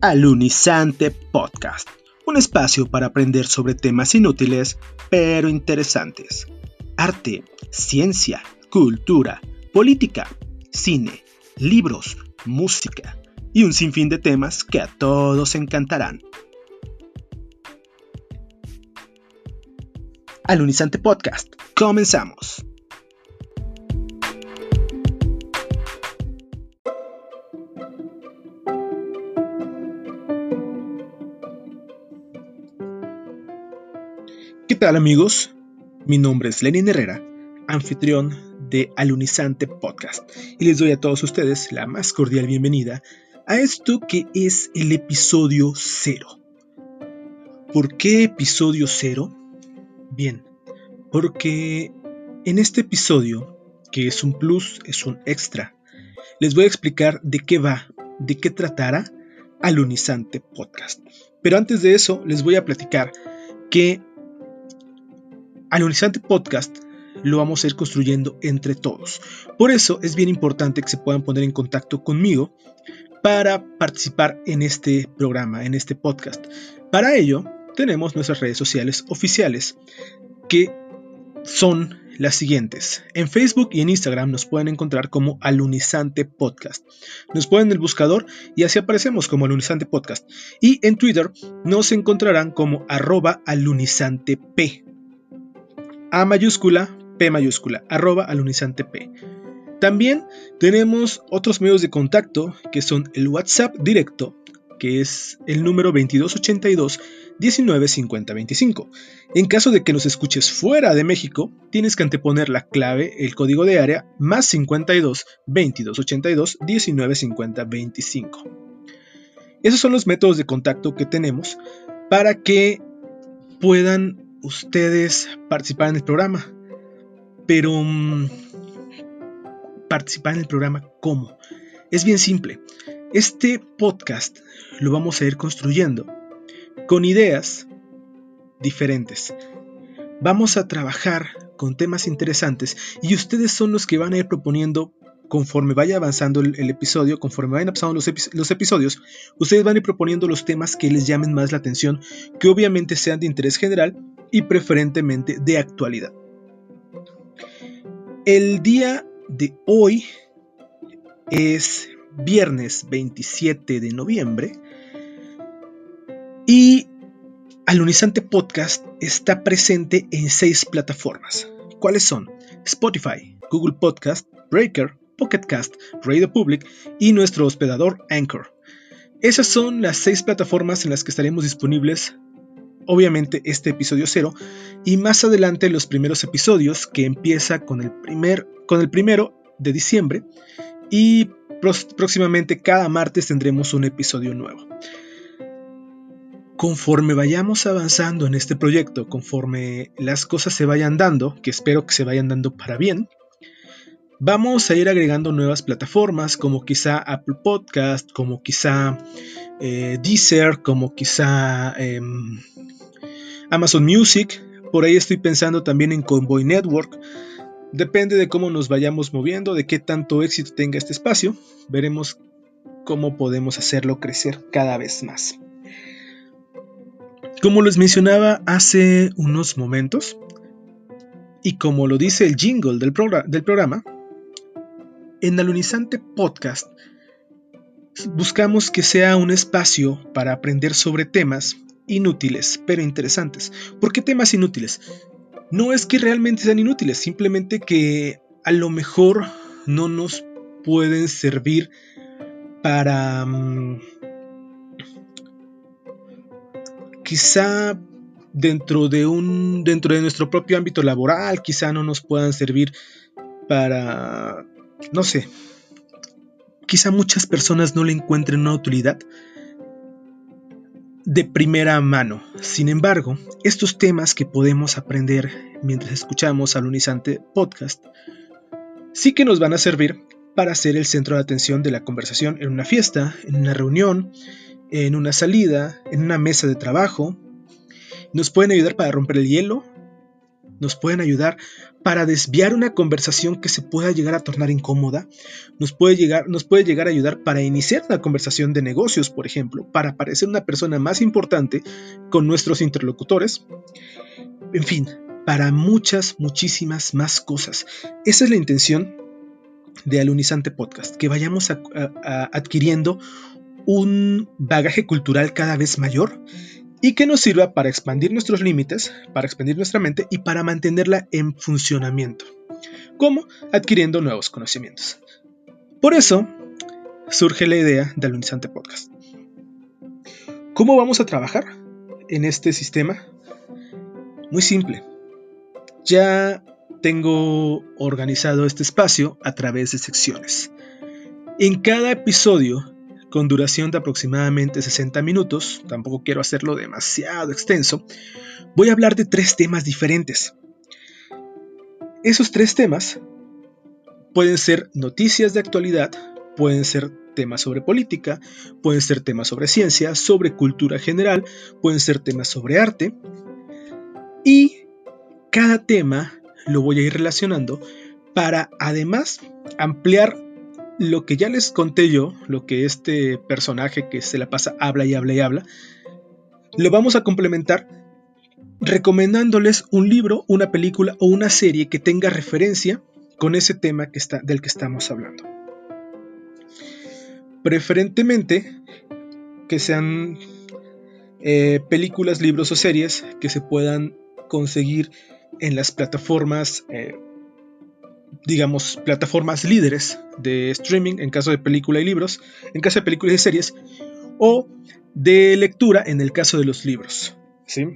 Alunizante Podcast, un espacio para aprender sobre temas inútiles pero interesantes. Arte, ciencia, cultura, política, cine, libros, música y un sinfín de temas que a todos encantarán. Alunizante Podcast, comenzamos. Tal amigos? Mi nombre es Lenin Herrera, anfitrión de Alunizante Podcast, y les doy a todos ustedes la más cordial bienvenida a esto que es el episodio cero. ¿Por qué episodio cero? Bien, porque en este episodio, que es un plus, es un extra, les voy a explicar de qué va, de qué tratará Alunizante Podcast. Pero antes de eso, les voy a platicar que Alunizante Podcast lo vamos a ir construyendo entre todos. Por eso es bien importante que se puedan poner en contacto conmigo para participar en este programa, en este podcast. Para ello, tenemos nuestras redes sociales oficiales, que son las siguientes. En Facebook y en Instagram nos pueden encontrar como Alunizante Podcast. Nos ponen el buscador y así aparecemos como Alunizante Podcast. Y en Twitter nos encontrarán como arroba alunizantep. A mayúscula, P mayúscula, arroba alunizante P. También tenemos otros medios de contacto que son el WhatsApp directo, que es el número 2282 195025. En caso de que nos escuches fuera de México, tienes que anteponer la clave, el código de área, más 52 2282 195025. Esos son los métodos de contacto que tenemos para que puedan ustedes participar en el programa. Pero mm, participar en el programa ¿cómo? Es bien simple. Este podcast lo vamos a ir construyendo con ideas diferentes. Vamos a trabajar con temas interesantes y ustedes son los que van a ir proponiendo conforme vaya avanzando el, episodio, conforme vayan pasando los, los, episodios, ustedes van a ir proponiendo los temas que les llamen más la atención, que obviamente sean de interés general y preferentemente de actualidad. El día de hoy es viernes 27 de noviembre y Alunizante Podcast está presente en seis plataformas. ¿Cuáles son? Spotify, Google Podcast, Breaker, Pocket Cast, Radio Public y nuestro hospedador Anchor. Esas son las seis plataformas en las que estaremos disponibles obviamente este episodio cero y más adelante los primeros episodios que empieza con el, primer, con el primero de diciembre y próximamente cada martes tendremos un episodio nuevo. Conforme vayamos avanzando en este proyecto, conforme las cosas se vayan dando, que espero que se vayan dando para bien, vamos a ir agregando nuevas plataformas como quizá Apple Podcast, como quizá eh, Deezer, como quizá em, Amazon Music, por ahí estoy pensando también en Convoy Network. Depende de cómo nos vayamos moviendo, de qué tanto éxito tenga este espacio, veremos cómo podemos hacerlo crecer cada vez más. Como les mencionaba hace unos momentos, y como lo dice el jingle del, programa, en Alunizante Podcast buscamos que sea un espacio para aprender sobre temas inútiles, pero interesantes. ¿Por qué temas inútiles? No es que realmente sean inútiles, simplemente que a lo mejor no nos pueden servir para... Mm, quizá dentro de un dentro de nuestro propio ámbito laboral quizá no nos puedan servir para no sé quizá muchas personas no le encuentren una utilidad de primera mano. Sin embargo, estos temas que podemos aprender mientras escuchamos al Unizante Podcast sí que nos van a servir para ser el centro de atención de la conversación en una fiesta, en una reunión, en una salida, en una mesa de trabajo. Nos pueden ayudar para romper el hielo nos pueden ayudar para desviar una conversación que se pueda llegar a tornar incómoda, nos puede llegar, nos puede llegar a ayudar para iniciar una conversación de negocios, por ejemplo, para parecer una persona más importante con nuestros interlocutores, en fin, para muchas, muchísimas más cosas. Esa es la intención de Alunizante Podcast, que vayamos adquiriendo un bagaje cultural cada vez mayor y que nos sirva para expandir nuestros límites, para expandir nuestra mente y para mantenerla en funcionamiento, como adquiriendo nuevos conocimientos. Por eso surge la idea de Alunizante Podcast. ¿Cómo vamos a trabajar en este sistema? Muy simple. Ya tengo organizado este espacio a través de secciones. En cada episodio con duración de aproximadamente 60 minutos, tampoco quiero hacerlo demasiado extenso, voy a hablar de tres temas diferentes. Esos tres temas pueden ser noticias de actualidad, pueden ser temas sobre política, pueden ser temas sobre ciencia, sobre cultura general, pueden ser temas sobre arte. Y cada tema lo voy a ir relacionando para además ampliar lo que ya les conté yo, lo que este personaje que se la pasa habla y habla y habla, lo vamos a complementar recomendándoles un libro, una película o una serie que tenga referencia con ese tema del que estamos hablando. Preferentemente que sean eh, películas, libros o series que se puedan conseguir en las plataformas eh, digamos, plataformas líderes de streaming en caso de película y libros, en caso de películas y series, o de lectura en el caso de los libros. ¿sí?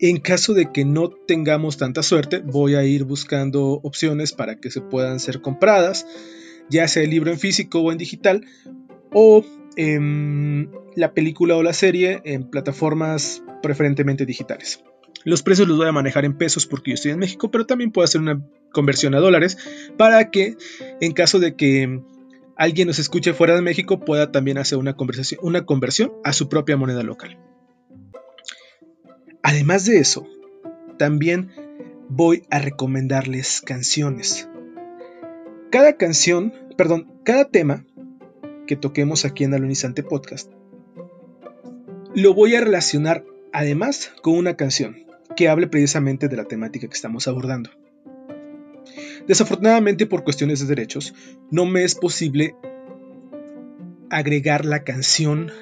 En caso de que no tengamos tanta suerte, voy a ir buscando opciones para que se puedan ser compradas, ya sea el libro en físico o en digital, o la película o la serie en plataformas preferentemente digitales. Los precios los voy a manejar en pesos porque yo estoy en México, pero también puedo hacer una conversión a dólares para que en caso de que alguien nos escuche fuera de México pueda también hacer una, conversación, una conversión a su propia moneda local. Además de eso, también voy a recomendarles canciones. Cada canción, perdón, cada tema que toquemos aquí en Alunizante Podcast, lo voy a relacionar además con una canción que hable precisamente de la temática que estamos abordando. Desafortunadamente por cuestiones de derechos, no me es posible agregar la canción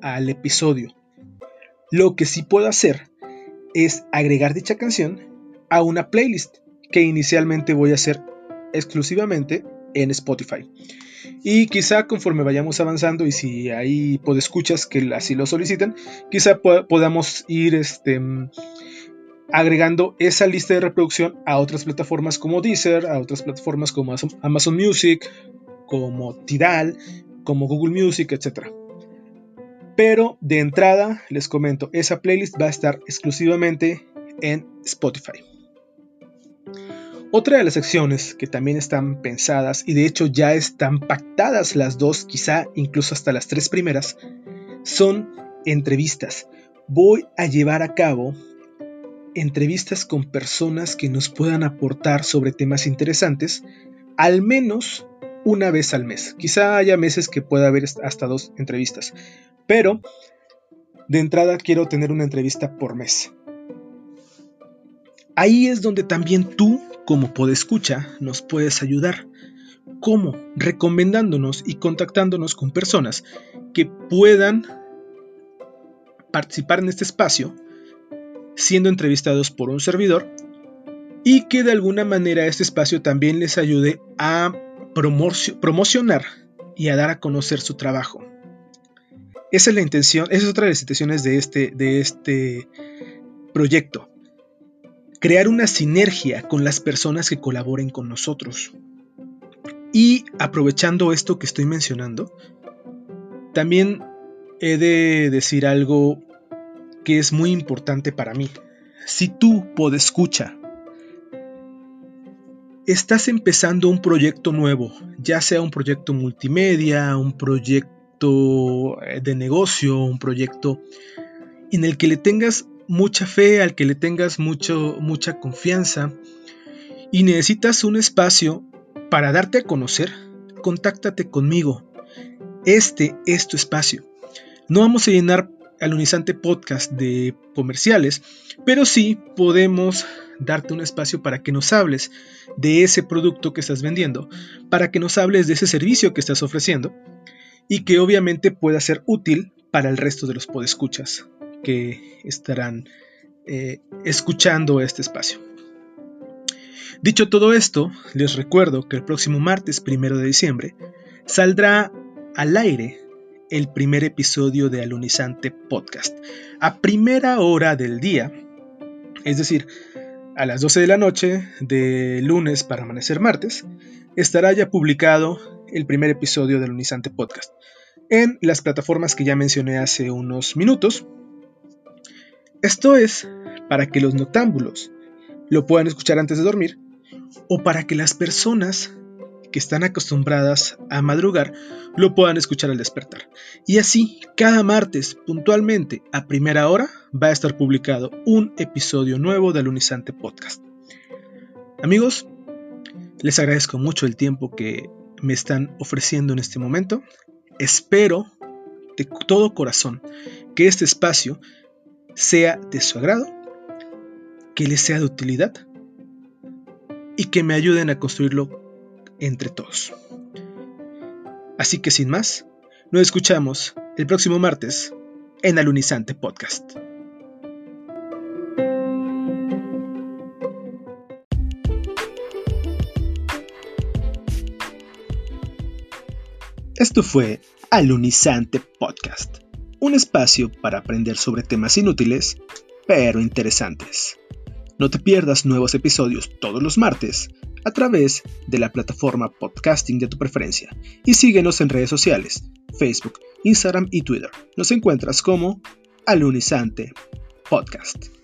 al episodio. Lo que sí puedo hacer es agregar dicha canción a una playlist que inicialmente voy a hacer exclusivamente en Spotify. Y quizá conforme vayamos avanzando y si hay podescuchas que así lo solicitan, quizá podamos ir este, agregando esa lista de reproducción a otras plataformas como Deezer, a otras plataformas como Amazon Music, como Tidal, como Google Music, etc. Pero de entrada, les comento, esa playlist va a estar exclusivamente en Spotify. Otra de las secciones que también están pensadas y de hecho ya están pactadas las dos, quizá incluso hasta las tres primeras, son entrevistas. Voy a llevar a cabo entrevistas con personas que nos puedan aportar sobre temas interesantes, al menos una vez al mes. Quizá haya meses que pueda haber hasta dos entrevistas, pero de entrada quiero tener una entrevista por mes. Ahí es donde también tú, como podescucha, nos puedes ayudar. ¿Cómo? Recomendándonos y contactándonos con personas que puedan participar en este espacio siendo entrevistados por un servidor y que de alguna manera este espacio también les ayude a promocionar y a dar a conocer su trabajo. Esa es la intención, esa es otra de las intenciones de este, de este proyecto. Crear una sinergia con las personas que colaboren con nosotros. Y aprovechando esto que estoy mencionando, también he de decir algo que es muy importante para mí. Si tú, escucha, estás empezando un proyecto nuevo, ya sea un proyecto multimedia, un proyecto eh, de negocio, un proyecto en el que le tengas mucha fe, al que le tengas mucho, mucha confianza y necesitas un espacio para darte a conocer, contáctate conmigo. Este es tu espacio. No vamos a llenar al Unizante Podcast de comerciales, pero sí podemos darte un espacio para que nos hables de ese producto que estás vendiendo, para que nos hables de ese servicio que estás ofreciendo y que obviamente pueda ser útil para el resto de los podescuchas que estarán eh, escuchando este espacio. Dicho todo esto, les recuerdo que el próximo martes primero de diciembre saldrá al aire el primer episodio de Alunizante Podcast. A primera hora del día, es decir, a las 12 de la noche de lunes para amanecer martes, estará ya publicado el primer episodio de Alunizante Podcast en las plataformas que ya mencioné hace unos minutos. Esto es para que los noctámbulos lo puedan escuchar antes de dormir o para que las personas que están acostumbradas a madrugar lo puedan escuchar al despertar. Y así, cada martes, puntualmente, a primera hora, va a estar publicado un episodio nuevo del Unizante Podcast. Amigos, les agradezco mucho el tiempo que me están ofreciendo en este momento. Espero de todo corazón que este espacio sea de su agrado, que les sea de utilidad y que me ayuden a construirlo entre todos. Así que sin más, nos escuchamos el próximo martes en Alunizante Podcast. Esto fue Alunizante Podcast, un espacio para aprender sobre temas inútiles, pero interesantes. No te pierdas nuevos episodios todos los martes a través de la plataforma podcasting de tu preferencia y síguenos en redes sociales, Facebook, Instagram y Twitter. Nos encuentras como Alunizante Podcast.